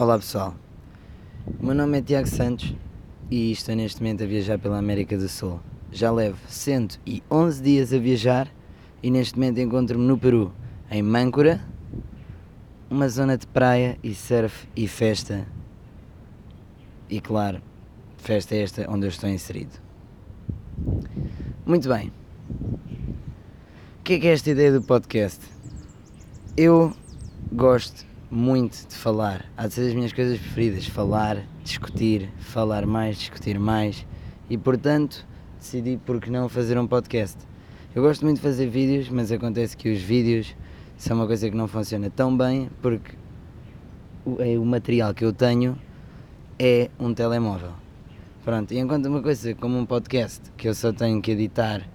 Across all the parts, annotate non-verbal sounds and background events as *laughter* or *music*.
Olá pessoal, o meu nome é Tiago Santos e estou neste momento a viajar pela América do Sul. Já levo 111 dias a viajar e neste momento encontro-me no Peru, em Mâncora, uma zona de praia e surf e festa. E claro, festa é esta onde eu estou inserido. Muito bem. O que é que é esta ideia do podcast? Eu gosto muito de falar. Há de ser das minhas coisas preferidas. Falar, discutir, falar mais, discutir mais. E portanto decidi por que não fazer um podcast. Eu gosto muito de fazer vídeos, mas acontece que os vídeos são uma coisa que não funciona tão bem porque o, é, o material que eu tenho é um telemóvel. Pronto, e enquanto uma coisa como um podcast que eu só tenho que editar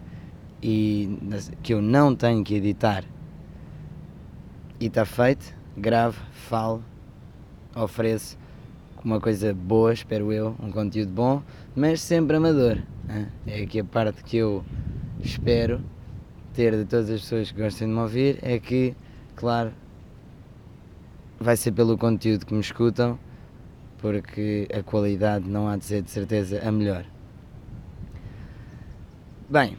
e que eu não tenho que editar e está feito, gravo, falo, ofereço uma coisa boa, espero eu, um conteúdo bom, mas sempre amador. É aqui a parte que eu espero ter de todas as pessoas que gostem de me ouvir, é que, claro, vai ser pelo conteúdo que me escutam, porque a qualidade não há de ser de certeza a melhor. Bem,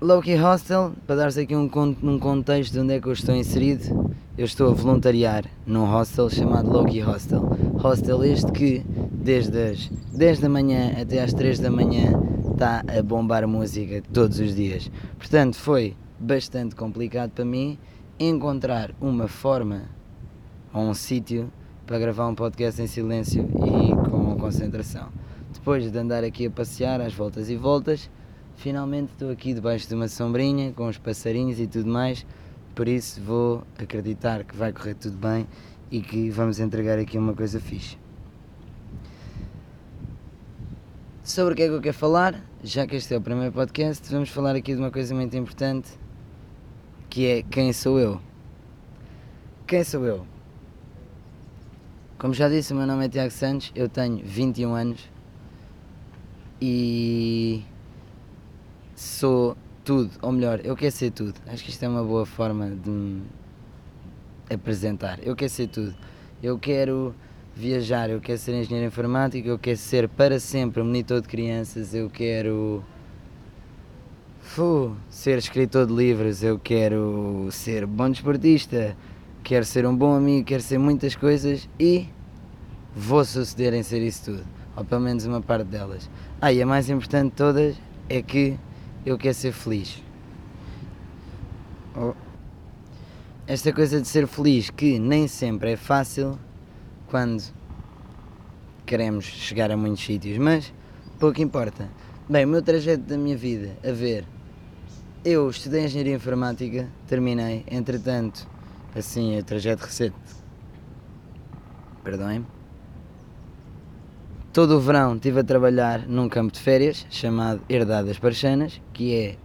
Loki Hostel, para dar-se aqui um, um contexto de onde é que eu estou inserido, eu estou a voluntariar num hostel chamado Loki Hostel. Hostel este que, desde as 10 da manhã até às 3 da manhã, está a bombar música todos os dias. Portanto, foi bastante complicado para mim encontrar uma forma ou um sítio para gravar um podcast em silêncio e com concentração. Depois de andar aqui a passear às voltas e voltas, finalmente estou aqui debaixo de uma sombrinha com os passarinhos e tudo mais por isso vou acreditar que vai correr tudo bem e que vamos entregar aqui uma coisa fixe. Sobre o que é que eu quero falar, já que este é o primeiro podcast, vamos falar aqui de uma coisa muito importante que é quem sou eu. Quem sou eu? Como já disse, o meu nome é Tiago Santos, eu tenho 21 anos e sou tudo, ou melhor, eu quero ser tudo. Acho que isto é uma boa forma de me apresentar. Eu quero ser tudo. Eu quero viajar, eu quero ser engenheiro informático, eu quero ser para sempre monitor de crianças, eu quero ser escritor de livros, eu quero ser bom desportista, quero ser um bom amigo, quero ser muitas coisas e vou suceder em ser isso tudo, ou pelo menos uma parte delas. Ah, e a mais importante de todas é que eu quero ser feliz. Oh. Esta coisa de ser feliz que nem sempre é fácil quando queremos chegar a muitos sítios, mas pouco importa. Bem, o meu trajeto da minha vida, a ver, eu estudei Engenharia Informática, terminei, entretanto, assim, o trajeto recente, perdoem-me, todo o verão estive a trabalhar num campo de férias chamado Herdade das Parchanas, que é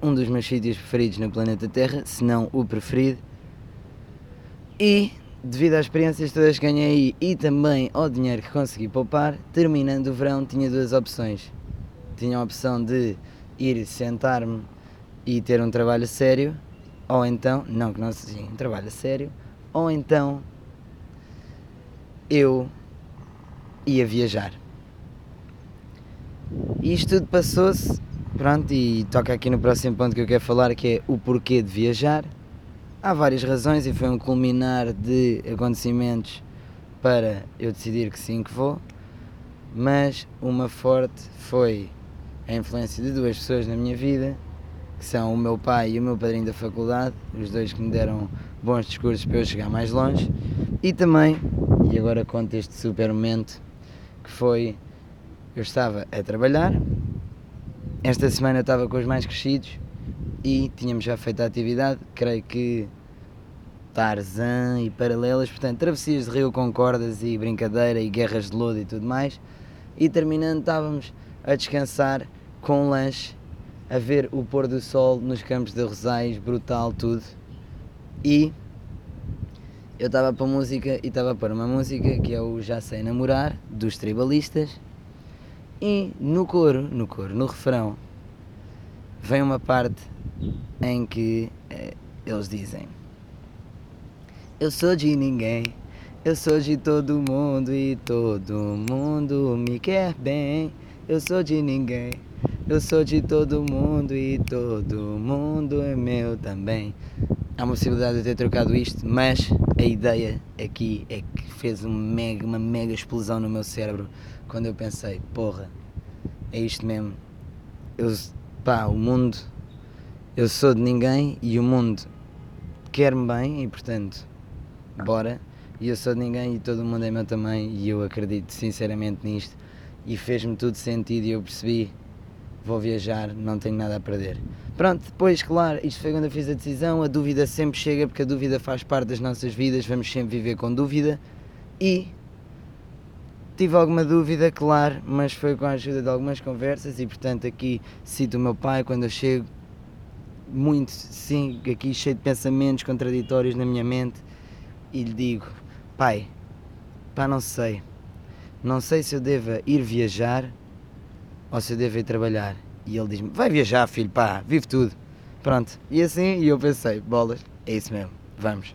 um dos meus sítios preferidos no planeta Terra, se não o preferido. E devido às experiências todas que ganhei aí e também ao dinheiro que consegui poupar, terminando o verão tinha duas opções. Tinha a opção de ir sentar-me e ter um trabalho sério, ou então, não que não seja um trabalho sério, ou então eu ia viajar. E isto tudo passou-se, pronto, e toca aqui no próximo ponto que eu quero falar, que é o porquê de viajar. Há várias razões e foi um culminar de acontecimentos para eu decidir que sim que vou, mas uma forte foi a influência de duas pessoas na minha vida, que são o meu pai e o meu padrinho da faculdade, os dois que me deram bons discursos para eu chegar mais longe, e também, e agora conto este super momento, que foi eu estava a trabalhar, esta semana eu estava com os mais crescidos e tínhamos já feito a atividade, creio que Tarzan e paralelas, portanto, travessias de rio com cordas e brincadeira e guerras de lodo e tudo mais. E terminando, estávamos a descansar com um lanche, a ver o pôr do sol nos campos de Rosais, brutal tudo. E eu estava para música e estava para uma música que é o Já Sei Namorar, dos Tribalistas, e no coro, no coro, no refrão, vem uma parte em que eh, eles dizem Eu sou de ninguém, Eu sou de todo mundo e todo mundo me quer bem. Eu sou de ninguém. Eu sou de todo mundo e todo mundo é meu também. Há uma possibilidade de eu ter trocado isto, mas a ideia aqui é que fez um mega, uma mega explosão no meu cérebro quando eu pensei, porra, é isto mesmo. Eu, pá, o mundo, eu sou de ninguém e o mundo quer-me bem e portanto, bora. E eu sou de ninguém e todo mundo é meu também e eu acredito sinceramente nisto e fez-me tudo sentido e eu percebi vou viajar, não tenho nada a perder. Pronto, depois, claro, isto foi quando eu fiz a decisão, a dúvida sempre chega porque a dúvida faz parte das nossas vidas, vamos sempre viver com dúvida e tive alguma dúvida, claro, mas foi com a ajuda de algumas conversas e portanto aqui cito o meu pai quando eu chego, muito, sim, aqui cheio de pensamentos contraditórios na minha mente e lhe digo, pai, pá, não sei, não sei se eu devo ir viajar eu devo ir trabalhar. E ele diz-me, vai viajar filho, pá, vive tudo. Pronto, e assim, e eu pensei, bolas, é isso mesmo, vamos.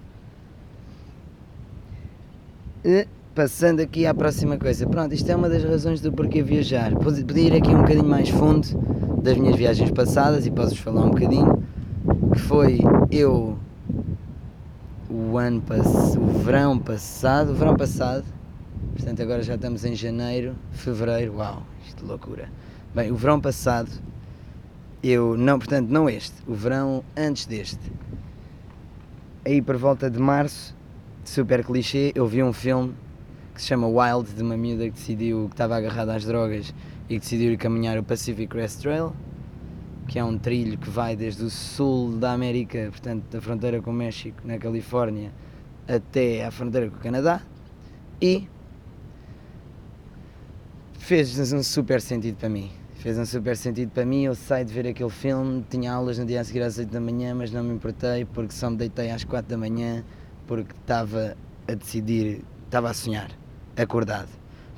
E, passando aqui à próxima coisa, pronto, isto é uma das razões do porquê viajar. Podia ir aqui um bocadinho mais fundo das minhas viagens passadas e posso-vos falar um bocadinho, que foi eu o ano passado, o verão passado, o verão passado, portanto agora já estamos em janeiro, fevereiro, uau, isto é loucura. Bem, o verão passado, eu, não, portanto não este, o verão antes deste, aí por volta de março, super clichê, eu vi um filme que se chama Wild, de uma miúda que decidiu, que estava agarrada às drogas e que decidiu ir caminhar o Pacific Crest Trail, que é um trilho que vai desde o sul da América, portanto da fronteira com o México, na Califórnia, até à fronteira com o Canadá, e fez um super sentido para mim. Fez um super sentido para mim, eu saí de ver aquele filme, tinha aulas no dia a seguir às 8 da manhã, mas não me importei porque só me deitei às 4 da manhã porque estava a decidir, estava a sonhar, acordado.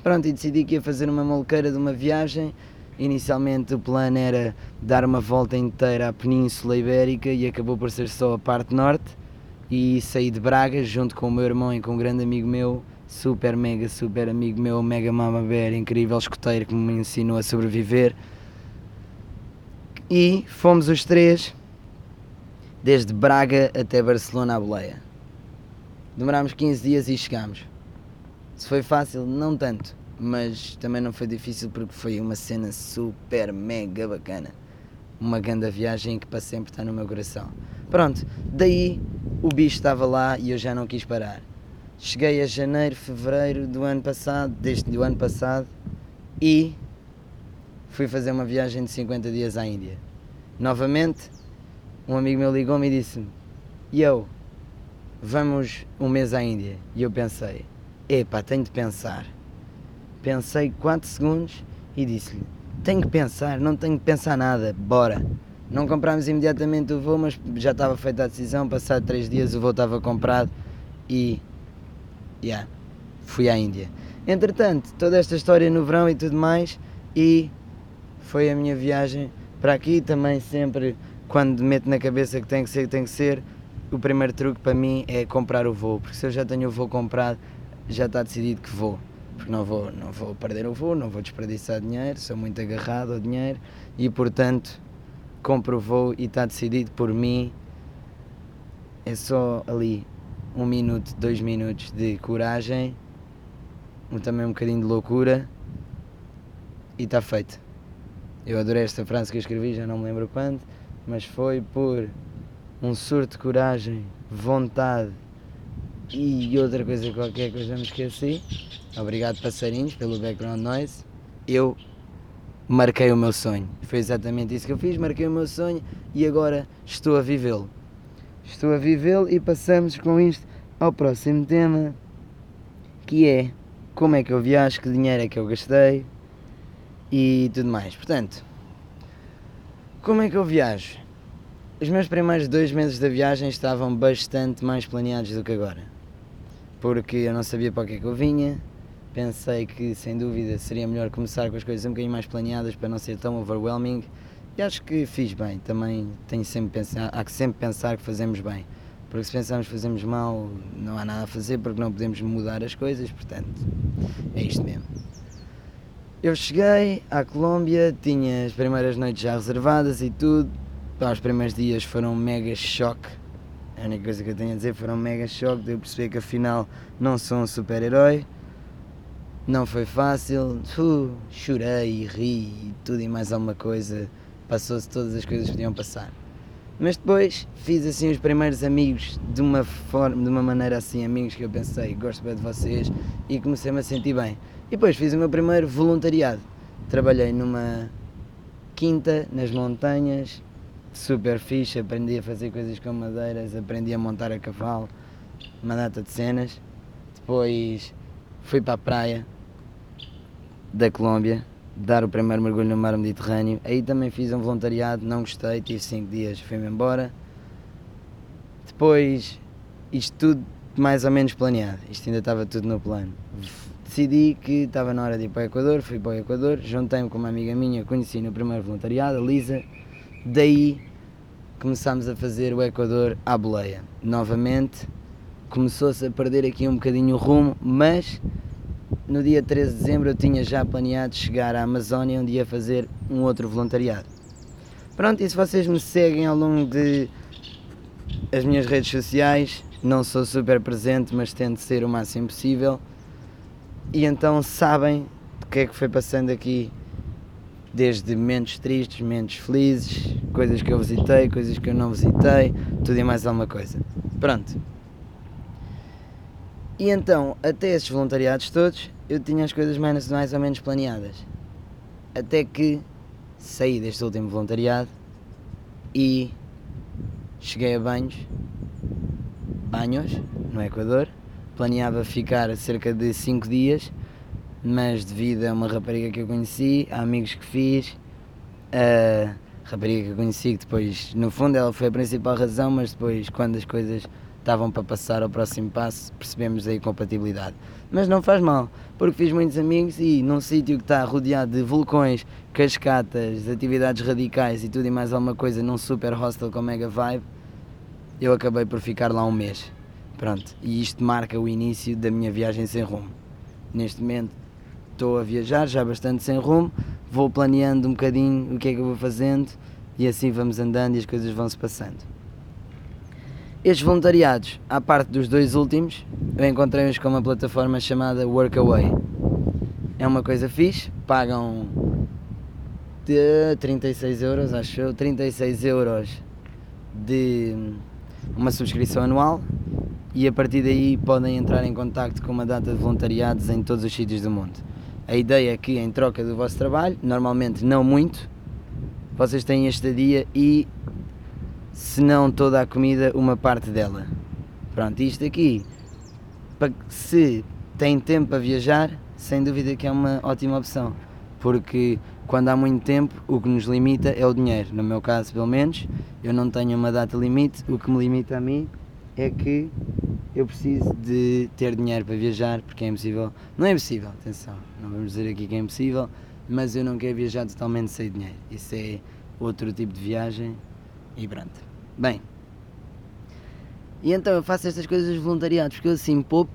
Pronto, e decidi que ia fazer uma maluqueira de uma viagem. Inicialmente o plano era dar uma volta inteira à Península Ibérica e acabou por ser só a parte norte. E saí de Braga junto com o meu irmão e com um grande amigo meu, super mega super amigo meu, mega mama bear, incrível escoteiro que me ensinou a sobreviver. E fomos os três desde Braga até Barcelona à boleia. Demorámos 15 dias e chegámos. Se foi fácil, não tanto, mas também não foi difícil porque foi uma cena super mega bacana. Uma grande viagem que para sempre está no meu coração. Pronto, daí o bicho estava lá e eu já não quis parar. Cheguei a janeiro, fevereiro do ano passado, desde o ano passado, e fui fazer uma viagem de 50 dias à Índia. Novamente, um amigo meu ligou-me e disse-me: Yo, vamos um mês à Índia. E eu pensei: Epá, tenho de pensar. Pensei 4 segundos e disse-lhe: Tenho que pensar, não tenho que pensar nada, bora. Não comprámos imediatamente o voo, mas já estava feita a decisão. Passado 3 dias o voo estava comprado e. Yeah, fui à Índia. Entretanto, toda esta história no verão e tudo mais, e foi a minha viagem para aqui. Também sempre, quando meto na cabeça que tem que ser, tem que ser, o primeiro truque para mim é comprar o voo, porque se eu já tenho o voo comprado, já está decidido que vou. Porque não vou, não vou perder o voo, não vou desperdiçar dinheiro, sou muito agarrado ao dinheiro e portanto compro o voo e está decidido por mim. É só ali um minuto, dois minutos de coragem, também um bocadinho de loucura e está feito. Eu adorei esta frase que escrevi, já não me lembro quando, mas foi por um surto de coragem, vontade e outra coisa qualquer que eu já me esqueci. Obrigado passarinhos pelo background noise. Eu marquei o meu sonho. Foi exatamente isso que eu fiz, marquei o meu sonho e agora estou a vivê-lo. Estou a vivê-lo e passamos com isto ao próximo tema, que é como é que eu viajo, que dinheiro é que eu gastei e tudo mais. Portanto, como é que eu viajo? Os meus primeiros dois meses da viagem estavam bastante mais planeados do que agora. Porque eu não sabia para o que é que eu vinha, pensei que sem dúvida seria melhor começar com as coisas um bocadinho mais planeadas para não ser tão overwhelming e acho que fiz bem. Também tenho sempre pensar, há que sempre pensar que fazemos bem. porque se pensarmos que fazemos mal, não há nada a fazer porque não podemos mudar as coisas, portanto, é isto mesmo. Eu cheguei à Colômbia, tinha as primeiras noites já reservadas e tudo. Pá, os primeiros dias foram um mega choque. A única coisa que eu tenho a dizer foram um mega choque de eu perceber que afinal não sou um super-herói. Não foi fácil. Uh, chorei, ri e tudo e mais alguma coisa. Passou-se todas as coisas que podiam passar. Mas depois fiz assim os primeiros amigos de uma forma, de uma maneira assim, amigos que eu pensei, gosto bem de vocês e comecei-me a sentir bem. E depois fiz o meu primeiro voluntariado. Trabalhei numa quinta nas montanhas, super fixe, aprendi a fazer coisas com madeiras, aprendi a montar a cavalo, uma data de cenas. Depois fui para a praia da Colômbia, dar o primeiro mergulho no mar Mediterrâneo. Aí também fiz um voluntariado, não gostei, tive 5 dias, fui-me embora. Depois, isto tudo mais ou menos planeado, isto ainda estava tudo no plano. Decidi que estava na hora de ir para o Equador, fui para o Equador, juntei-me com uma amiga minha, conheci no primeiro voluntariado, a Lisa. Daí começámos a fazer o Equador à boleia. Novamente, começou-se a perder aqui um bocadinho o rumo, mas no dia 13 de dezembro eu tinha já planeado chegar à Amazónia um dia fazer um outro voluntariado. Pronto, e se vocês me seguem ao longo de as minhas redes sociais, não sou super presente, mas tento ser o máximo possível. E então sabem o que é que foi passando aqui, desde momentos tristes, momentos felizes, coisas que eu visitei, coisas que eu não visitei, tudo e mais alguma coisa. Pronto. E então, até esses voluntariados todos, eu tinha as coisas mais, mais ou menos planeadas. Até que saí deste último voluntariado e cheguei a banhos, banhos no Equador. Planeava ficar cerca de 5 dias, mas devido a uma rapariga que eu conheci, a amigos que fiz, a rapariga que eu conheci, que depois, no fundo, ela foi a principal razão, mas depois, quando as coisas estavam para passar ao próximo passo, percebemos a incompatibilidade. Mas não faz mal, porque fiz muitos amigos e num sítio que está rodeado de vulcões, cascatas, atividades radicais e tudo e mais alguma coisa num super hostel com mega vibe, eu acabei por ficar lá um mês. Pronto, e isto marca o início da minha viagem sem rumo. Neste momento estou a viajar já bastante sem rumo, vou planeando um bocadinho o que é que eu vou fazendo e assim vamos andando e as coisas vão se passando. Estes voluntariados, à parte dos dois últimos, eu encontrei-os com uma plataforma chamada Workaway. É uma coisa fixe, pagam de 36 euros, acho eu, 36 euros de uma subscrição anual e a partir daí podem entrar em contato com uma data de voluntariados em todos os sítios do mundo. A ideia é que em troca do vosso trabalho, normalmente não muito, vocês têm este dia e se não toda a comida, uma parte dela. Pronto, isto aqui, se tem tempo para viajar, sem dúvida que é uma ótima opção, porque quando há muito tempo, o que nos limita é o dinheiro. No meu caso, pelo menos, eu não tenho uma data limite, o que me limita a mim é que eu preciso de ter dinheiro para viajar, porque é impossível. Não é impossível, atenção, não vamos dizer aqui que é impossível, mas eu não quero viajar totalmente sem dinheiro. Isso é outro tipo de viagem e pronto. Bem, e então eu faço estas coisas voluntariado porque eu assim poupo,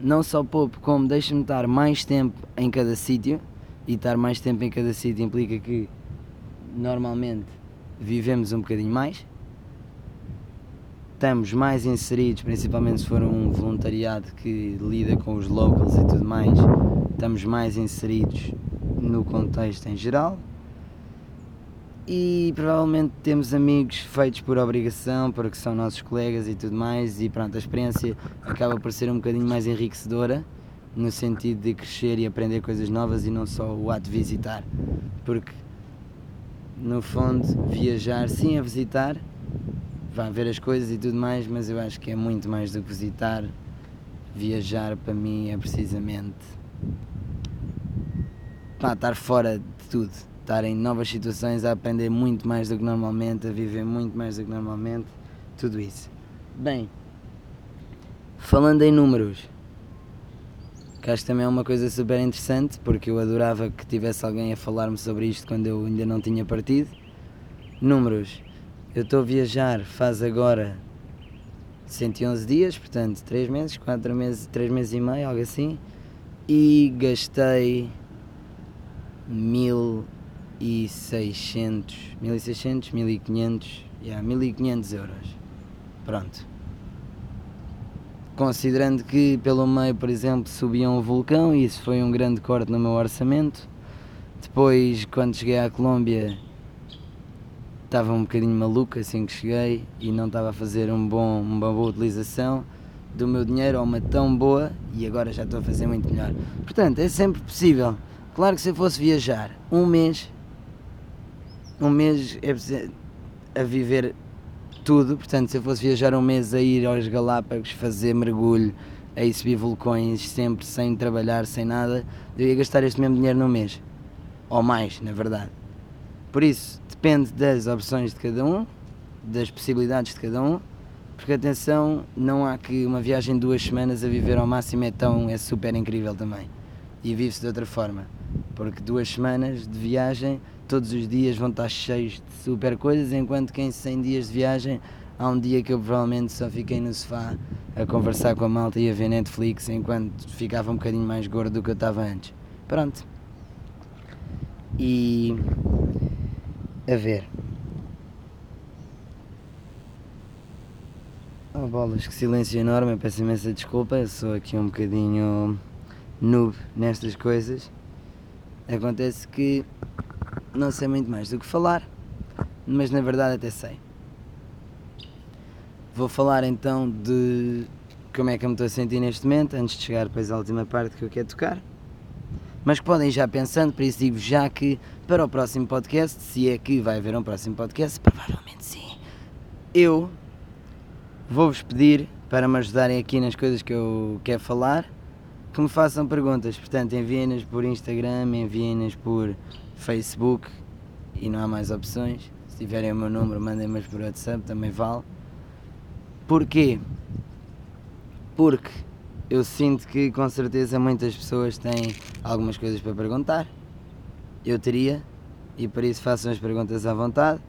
não só poupo, como deixo-me estar mais tempo em cada sítio. E estar mais tempo em cada sítio implica que normalmente vivemos um bocadinho mais. Estamos mais inseridos, principalmente se for um voluntariado que lida com os locals e tudo mais, estamos mais inseridos no contexto em geral e provavelmente temos amigos feitos por obrigação, porque são nossos colegas e tudo mais, e pronto, a experiência acaba por ser um bocadinho mais enriquecedora no sentido de crescer e aprender coisas novas e não só o ato de visitar, porque no fundo viajar sim a visitar, vá ver as coisas e tudo mais, mas eu acho que é muito mais do que visitar. Viajar para mim é precisamente pá, estar fora de tudo estar em novas situações, a aprender muito mais do que normalmente, a viver muito mais do que normalmente, tudo isso. Bem, falando em números, que acho que também é uma coisa super interessante, porque eu adorava que tivesse alguém a falar-me sobre isto quando eu ainda não tinha partido. Números, eu estou a viajar faz agora 111 dias, portanto 3 meses, 4 meses, 3 meses e meio, algo assim, e gastei 1600, 1600, 1500, yeah, 1500 euros. Pronto. Considerando que pelo meio, por exemplo, subia um vulcão, e isso foi um grande corte no meu orçamento. Depois, quando cheguei à Colômbia, estava um bocadinho maluco assim que cheguei e não estava a fazer um bom, uma boa utilização do meu dinheiro ou uma tão boa e agora já estou a fazer muito melhor. Portanto, é sempre possível. Claro que se eu fosse viajar um mês, um mês é a viver tudo, portanto, se eu fosse viajar um mês a ir aos Galápagos, fazer mergulho, a ir subir vulcões, sempre sem trabalhar, sem nada, eu ia gastar este mesmo dinheiro num mês. Ou mais, na verdade. Por isso, depende das opções de cada um, das possibilidades de cada um, porque atenção, não há que uma viagem de duas semanas a viver ao máximo é tão, é super incrível também. E vive-se de outra forma. Porque duas semanas de viagem, todos os dias vão estar cheios de super coisas, enquanto que em 100 dias de viagem há um dia que eu provavelmente só fiquei no sofá a conversar com a malta e a ver Netflix enquanto ficava um bocadinho mais gordo do que eu estava antes. Pronto. E a ver. Oh bolas, que silêncio enorme, peço imensa desculpa, eu sou aqui um bocadinho noob nestas coisas. Acontece que não sei muito mais do que falar, mas na verdade até sei. Vou falar então de como é que eu me estou a sentir neste momento, antes de chegar depois à última parte que eu quero tocar mas que podem ir já pensando, por isso digo já que para o próximo podcast, se é que vai haver um próximo podcast, provavelmente sim, eu vou-vos pedir para me ajudarem aqui nas coisas que eu quero falar, que me façam perguntas, portanto enviem-nas por Instagram, enviem-nas por Facebook e não há mais opções. Se tiverem o meu número, mandem-mas por WhatsApp, também vale. Porquê? Porque eu sinto que com certeza muitas pessoas têm algumas coisas para perguntar. Eu teria, e por isso façam as perguntas à vontade.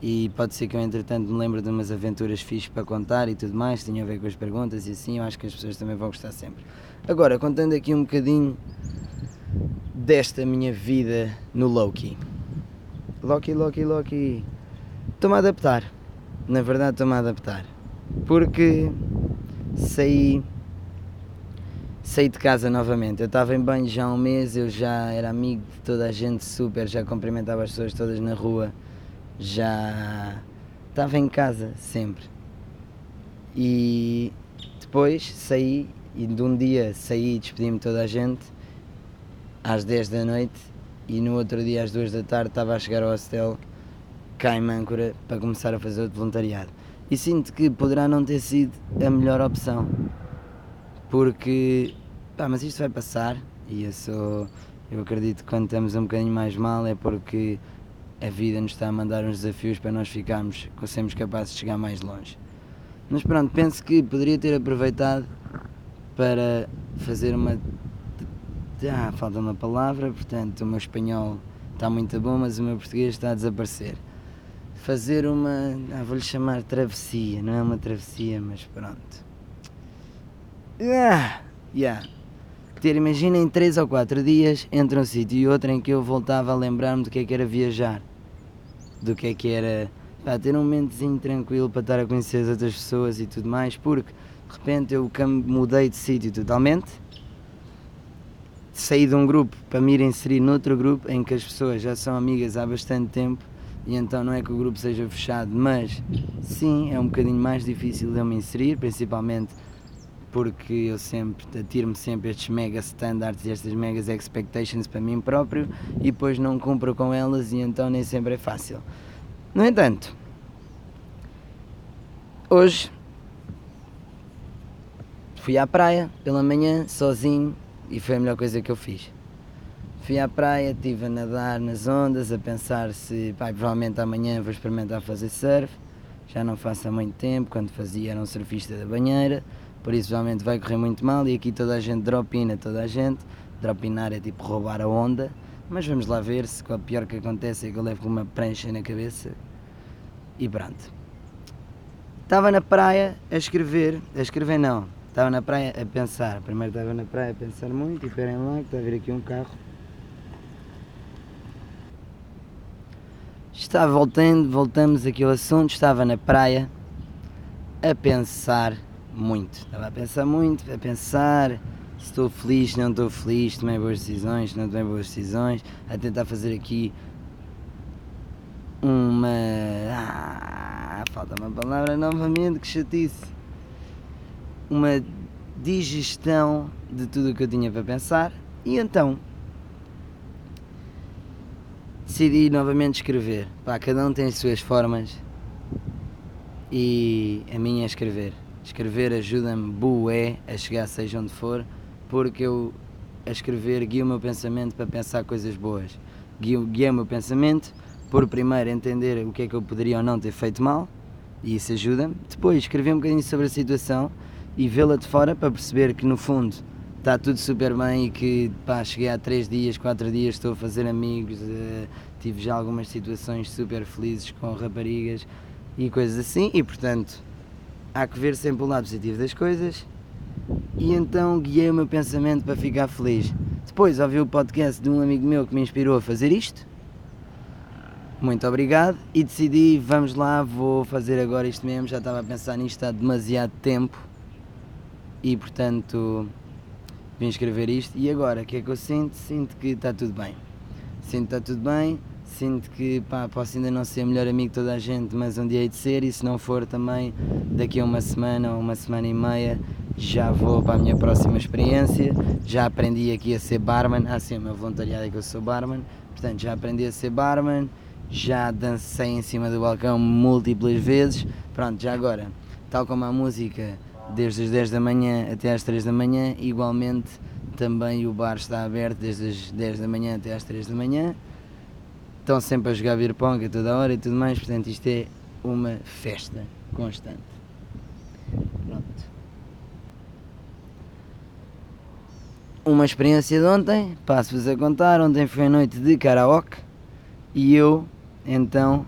E pode ser que eu, entretanto, me lembre de umas aventuras fixas para contar e tudo mais, tinha a ver com as perguntas e assim, eu acho que as pessoas também vão gostar sempre. Agora, contando aqui um bocadinho desta minha vida no Loki. Loki, Loki, Loki. Estou-me a adaptar. Na verdade, estou-me a adaptar. Porque saí saí de casa novamente. Eu estava em banho já há um mês, eu já era amigo de toda a gente super, já cumprimentava as pessoas todas na rua, já estava em casa sempre. E depois saí e de um dia saí e despedi-me toda a gente às 10 da noite e no outro dia às 2 da tarde estava a chegar ao hostel cá em Mâncora para começar a fazer o voluntariado. E sinto que poderá não ter sido a melhor opção porque pá, mas isto vai passar e eu sou eu acredito que quando estamos um bocadinho mais mal é porque a vida nos está a mandar uns desafios para nós ficarmos, sermos capazes de chegar mais longe. Mas pronto, penso que poderia ter aproveitado para fazer uma. Ah, falta uma palavra, portanto o meu espanhol está muito bom, mas o meu português está a desaparecer. Fazer uma. Ah, vou-lhe chamar travessia, não é uma travessia, mas pronto Yeah, yeah. Ter, imaginem, 3 ou 4 dias entre um sítio e outro em que eu voltava a lembrar-me do que é que era viajar, do que é que era pá, ter um momentozinho tranquilo para estar a conhecer as outras pessoas e tudo mais, porque de repente eu mudei de sítio totalmente, saí de um grupo para me ir inserir noutro grupo em que as pessoas já são amigas há bastante tempo e então não é que o grupo seja fechado, mas sim, é um bocadinho mais difícil de eu me inserir, principalmente porque eu sempre atiro-me sempre estes mega standards e estas megas expectations para mim próprio e depois não cumpro com elas e então nem sempre é fácil. No entanto, hoje fui à praia pela manhã sozinho e foi a melhor coisa que eu fiz. Fui à praia, estive a nadar nas ondas, a pensar se pá, provavelmente amanhã vou experimentar fazer surf. Já não faço há muito tempo, quando fazia era um surfista da banheira por isso realmente vai correr muito mal e aqui toda a gente dropina, toda a gente. Dropinar é tipo roubar a onda, mas vamos lá ver se o pior que acontece é que eu levo com uma prancha na cabeça e pronto. Estava na praia a escrever, a escrever não, estava na praia a pensar. Primeiro estava na praia a pensar muito e esperem lá que está a vir aqui um carro. Está voltando, voltamos aqui ao assunto, estava na praia a pensar muito. Estava a pensar muito, a pensar se estou feliz, não estou feliz, tomei boas decisões, não tomei boas decisões, a tentar fazer aqui uma. Ah, falta uma palavra novamente, que chatice. Uma digestão de tudo o que eu tinha para pensar e então decidi novamente escrever. Pá, cada um tem as suas formas e a minha é escrever. Escrever ajuda-me bué a chegar seja onde for, porque eu a escrever guio o meu pensamento para pensar coisas boas. Guio, guio o meu pensamento por primeiro entender o que é que eu poderia ou não ter feito mal, e isso ajuda-me. Depois escrever um bocadinho sobre a situação e vê-la de fora para perceber que no fundo está tudo super bem e que pá, cheguei há 3 dias, 4 dias, estou a fazer amigos, uh, tive já algumas situações super felizes com raparigas e coisas assim, e portanto há que ver sempre o lado positivo das coisas. E então guiei o meu pensamento para ficar feliz. Depois ouvi o podcast de um amigo meu que me inspirou a fazer isto. Muito obrigado e decidi, vamos lá, vou fazer agora isto mesmo. Já estava a pensar nisto há demasiado tempo e portanto vim escrever isto. E agora, o que é que eu sinto? Sinto que está tudo bem. Sinto que está tudo bem, sinto que pá, posso ainda não ser melhor amigo de toda a gente, mas um dia hei de ser, e se não for também, daqui a uma semana ou uma semana e meia, já vou para a minha próxima experiência. Já aprendi aqui a ser barman, ah sim, o meu voluntariado é que eu sou barman, portanto já aprendi a ser barman, já dancei em cima do balcão múltiplas vezes, pronto, já agora, tal como a música desde as 10 da manhã até às 3 da manhã, igualmente também o bar está aberto desde as 10 da manhã até às 3 da manhã. Estão sempre a jogar beer pong a toda hora e tudo mais, portanto isto é uma festa constante. Pronto. Uma experiência de ontem, passo-vos a contar, ontem foi a noite de karaoke e eu então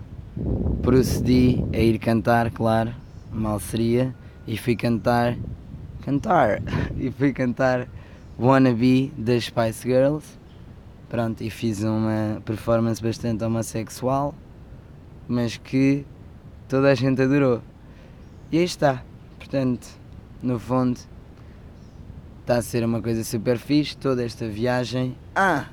procedi a ir cantar, claro, mal seria, e fui cantar, cantar, *laughs* e fui cantar Wannabe das Spice Girls. Pronto, e fiz uma performance bastante homossexual, mas que toda a gente adorou. E aí está. Portanto, no fundo, está a ser uma coisa super fixe, toda esta viagem. Ah!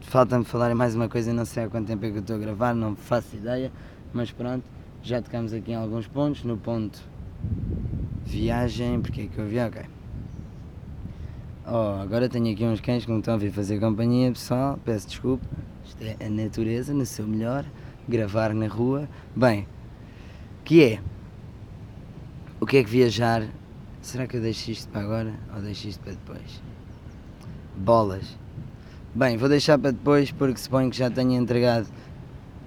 Falta-me falar mais uma coisa, não sei há quanto tempo é que eu estou a gravar, não faço ideia, mas pronto, já tocamos aqui em alguns pontos. No ponto viagem, porque é que eu vi? Ok. Oh, agora tenho aqui uns cães que me estão a vir fazer companhia, pessoal. Peço desculpa. Isto é a natureza no seu melhor. Gravar na rua. Bem, que é? O que é que viajar? Será que eu deixo isto para agora ou deixo isto para depois? Bolas. Bem, vou deixar para depois porque suponho que já tenha entregado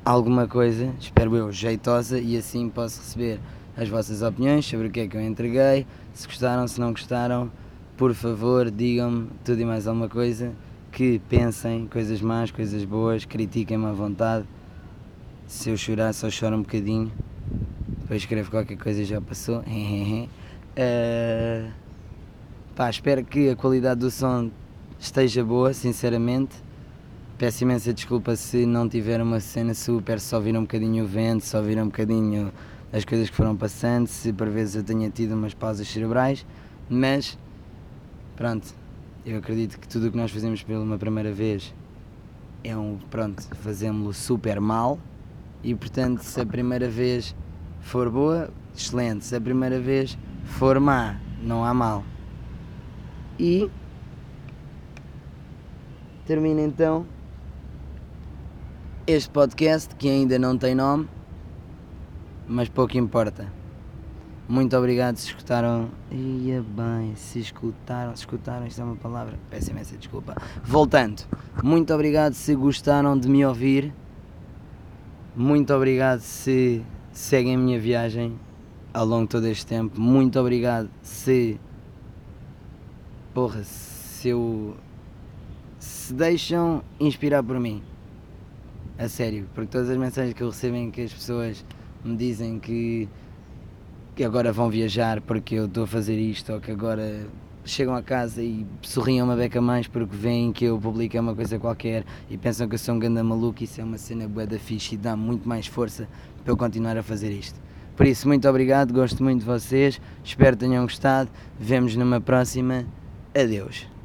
alguma coisa, espero eu, jeitosa e assim posso receber as vossas opiniões sobre o que é que eu entreguei. Se gostaram, se não gostaram por favor, digam-me tudo e mais alguma coisa, que pensem coisas más, coisas boas, critiquem-me à vontade. Se eu chorar, só choro um bocadinho. Depois escrevo qualquer coisa já passou. uh, *laughs* pá, espero que a qualidade do som esteja boa, sinceramente. Peço imensa desculpa se não tiver uma cena super, só viram um bocadinho o vento, só viram um bocadinho as coisas que foram passando, se por vezes eu tenha tido umas pausas cerebrais, mas pronto, eu acredito que tudo o que nós fazemos pela uma primeira vez é um, pronto, fazemos-lo super mal e portanto se a primeira vez for boa, excelente, se a primeira vez for má, não há mal. E termina então este podcast que ainda não tem nome, mas pouco importa. Muito obrigado se escutaram. Ia bem, se escutaram, se escutaram, isto é uma palavra. Peço imensa desculpa. Voltando, muito obrigado se gostaram de me ouvir. Muito obrigado se seguem a minha viagem ao longo de todo este tempo. Muito obrigado se. Porra, se eu. Se deixam inspirar por mim. A sério, porque todas as mensagens que eu recebo em que as pessoas me dizem que que agora vão viajar porque eu estou a fazer isto ou que agora chegam a casa e sorriam uma beca mais porque veem que eu publiquei uma coisa qualquer e pensam que eu sou um ganda maluco, isso é uma cena bué da fixe e dá muito mais força para eu continuar a fazer isto. Por isso, muito obrigado, gosto muito de vocês, espero que tenham gostado, vemos numa próxima, adeus.